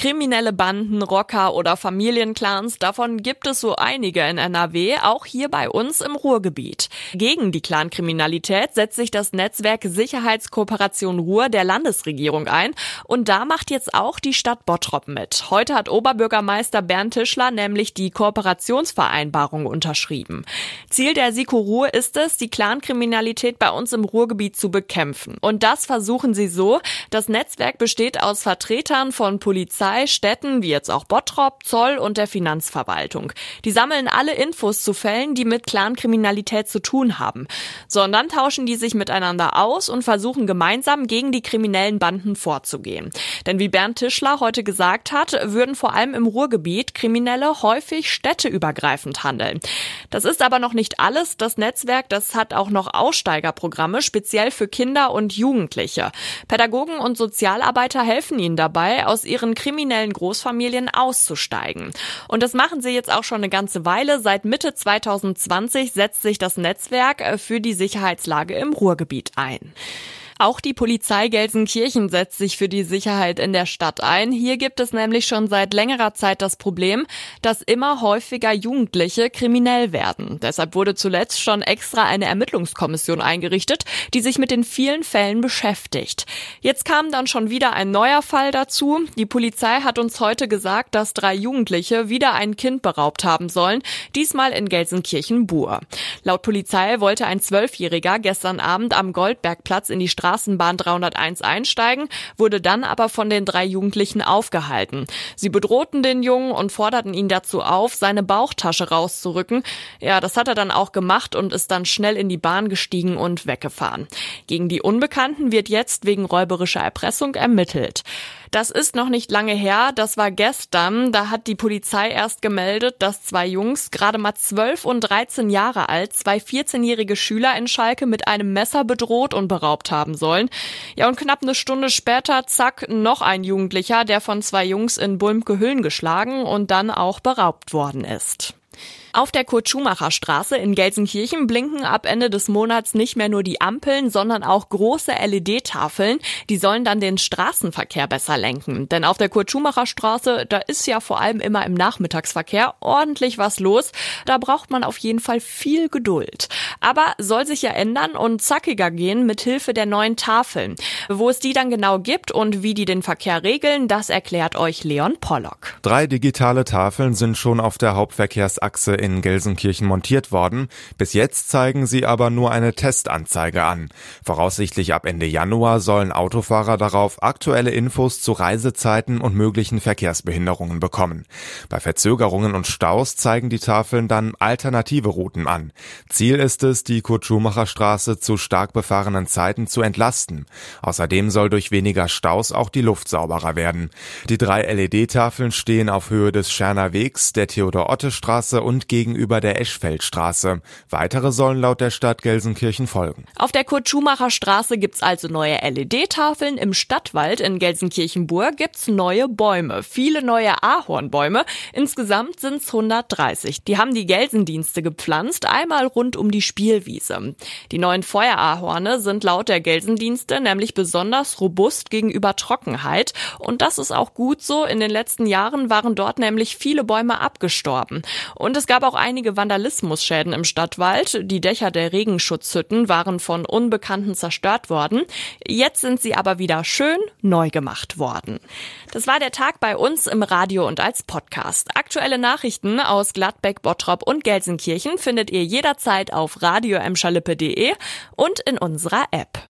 Kriminelle Banden, Rocker oder Familienclans, davon gibt es so einige in NRW, auch hier bei uns im Ruhrgebiet. Gegen die Clankriminalität setzt sich das Netzwerk Sicherheitskooperation Ruhr der Landesregierung ein und da macht jetzt auch die Stadt Bottrop mit. Heute hat Oberbürgermeister Bernd Tischler nämlich die Kooperationsvereinbarung unterschrieben. Ziel der Siko Ruhr ist es, die Clankriminalität bei uns im Ruhrgebiet zu bekämpfen. Und das versuchen sie so. Das Netzwerk besteht aus Vertretern von Polizei, Polizei, Städten wie jetzt auch Bottrop, Zoll und der Finanzverwaltung. Die sammeln alle Infos zu Fällen, die mit Clankriminalität zu tun haben. Sondern tauschen die sich miteinander aus und versuchen gemeinsam gegen die kriminellen Banden vorzugehen. Denn wie Bernd Tischler heute gesagt hat, würden vor allem im Ruhrgebiet Kriminelle häufig städteübergreifend handeln. Das ist aber noch nicht alles. Das Netzwerk, das hat auch noch Aussteigerprogramme, speziell für Kinder und Jugendliche. Pädagogen und Sozialarbeiter helfen ihnen dabei, aus ihren kriminellen kriminellen Großfamilien auszusteigen. Und das machen sie jetzt auch schon eine ganze Weile. Seit Mitte 2020 setzt sich das Netzwerk äh, für die Sicherheitslage im Ruhrgebiet ein. Auch die Polizei Gelsenkirchen setzt sich für die Sicherheit in der Stadt ein. Hier gibt es nämlich schon seit längerer Zeit das Problem, dass immer häufiger Jugendliche kriminell werden. Deshalb wurde zuletzt schon extra eine Ermittlungskommission eingerichtet, die sich mit den vielen Fällen beschäftigt. Jetzt kam dann schon wieder ein neuer Fall dazu. Die Polizei hat uns heute gesagt, dass drei Jugendliche wieder ein Kind beraubt haben sollen, diesmal in Gelsenkirchen-Bur. Laut Polizei wollte ein Zwölfjähriger gestern Abend am Goldbergplatz in die Straße Straßenbahn 301 einsteigen, wurde dann aber von den drei Jugendlichen aufgehalten. Sie bedrohten den Jungen und forderten ihn dazu auf, seine Bauchtasche rauszurücken. Ja, das hat er dann auch gemacht und ist dann schnell in die Bahn gestiegen und weggefahren. Gegen die Unbekannten wird jetzt wegen räuberischer Erpressung ermittelt. Das ist noch nicht lange her, das war gestern. Da hat die Polizei erst gemeldet, dass zwei Jungs, gerade mal 12 und 13 Jahre alt, zwei 14-jährige Schüler in Schalke mit einem Messer bedroht und beraubt haben sollen. Ja, und knapp eine Stunde später, zack, noch ein Jugendlicher, der von zwei Jungs in Bulmke-Hüllen geschlagen und dann auch beraubt worden ist. Auf der Kurt-Schumacher-Straße in Gelsenkirchen blinken ab Ende des Monats nicht mehr nur die Ampeln, sondern auch große LED-Tafeln. Die sollen dann den Straßenverkehr besser lenken. Denn auf der Kurt-Schumacher-Straße, da ist ja vor allem immer im Nachmittagsverkehr ordentlich was los. Da braucht man auf jeden Fall viel Geduld. Aber soll sich ja ändern und zackiger gehen mit Hilfe der neuen Tafeln. Wo es die dann genau gibt und wie die den Verkehr regeln, das erklärt euch Leon Pollock. Drei digitale Tafeln sind schon auf der Hauptverkehrsachse in Gelsenkirchen montiert worden. Bis jetzt zeigen sie aber nur eine Testanzeige an. Voraussichtlich ab Ende Januar sollen Autofahrer darauf aktuelle Infos zu Reisezeiten und möglichen Verkehrsbehinderungen bekommen. Bei Verzögerungen und Staus zeigen die Tafeln dann alternative Routen an. Ziel ist es, die Kurt-Schumacher Straße zu stark befahrenen Zeiten zu entlasten. Außerdem soll durch weniger Staus auch die Luft sauberer werden. Die drei LED-Tafeln stehen auf Höhe des Scherner Wegs, der Theodor-Otte-Straße und gegenüber der Eschfeldstraße. Weitere sollen laut der Stadt Gelsenkirchen folgen. Auf der Kurt-Schumacher Straße gibt's also neue LED-Tafeln. Im Stadtwald in Gelsenkirchenburg gibt's neue Bäume. Viele neue Ahornbäume. Insgesamt sind's 130. Die haben die Gelsendienste gepflanzt, einmal rund um die Spielwiese. Die neuen Feuerahorne sind laut der Gelsendienste nämlich besonders robust gegenüber Trockenheit. Und das ist auch gut so. In den letzten Jahren waren dort nämlich viele Bäume abgestorben. Und es gab auch einige Vandalismusschäden im Stadtwald. Die Dächer der Regenschutzhütten waren von Unbekannten zerstört worden. Jetzt sind sie aber wieder schön neu gemacht worden. Das war der Tag bei uns im Radio und als Podcast. Aktuelle Nachrichten aus Gladbeck, Bottrop und Gelsenkirchen findet ihr jederzeit auf radio und in unserer App.